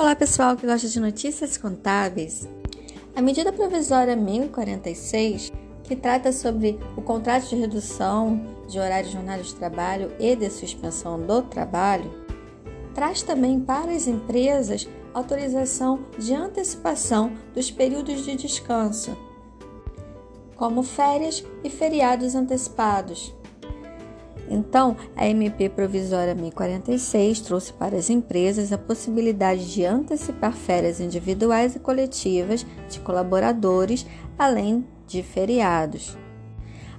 Olá pessoal que gosta de notícias contábeis. A medida provisória 1046, que trata sobre o contrato de redução de horário de jornada de trabalho e de suspensão do trabalho, traz também para as empresas autorização de antecipação dos períodos de descanso, como férias e feriados antecipados. Então, a MP Provisória 1046 trouxe para as empresas a possibilidade de antecipar férias individuais e coletivas de colaboradores, além de feriados.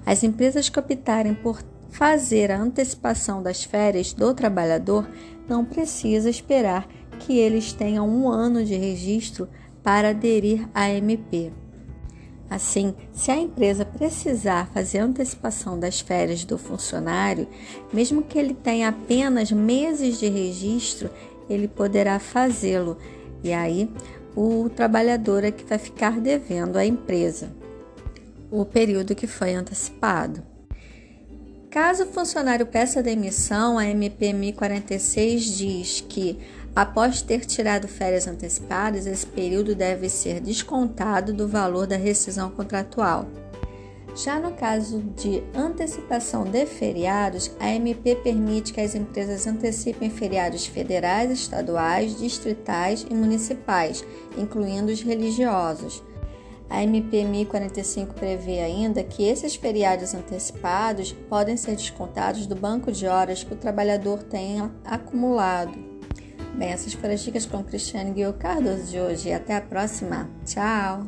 As empresas que optarem por fazer a antecipação das férias do trabalhador não precisa esperar que eles tenham um ano de registro para aderir à MP. Assim, se a empresa precisar fazer antecipação das férias do funcionário, mesmo que ele tenha apenas meses de registro, ele poderá fazê-lo. E aí, o trabalhador é que vai ficar devendo à empresa o período que foi antecipado. Caso o funcionário peça demissão, a MP 1046 diz que Após ter tirado férias antecipadas, esse período deve ser descontado do valor da rescisão contratual. Já no caso de antecipação de feriados, a MP permite que as empresas antecipem feriados federais, estaduais, distritais e municipais, incluindo os religiosos. A MP 1045 prevê ainda que esses feriados antecipados podem ser descontados do banco de horas que o trabalhador tenha acumulado. Bem, essas foram as dicas com Cristiane Guilherme Cardoso de hoje. Até a próxima. Tchau!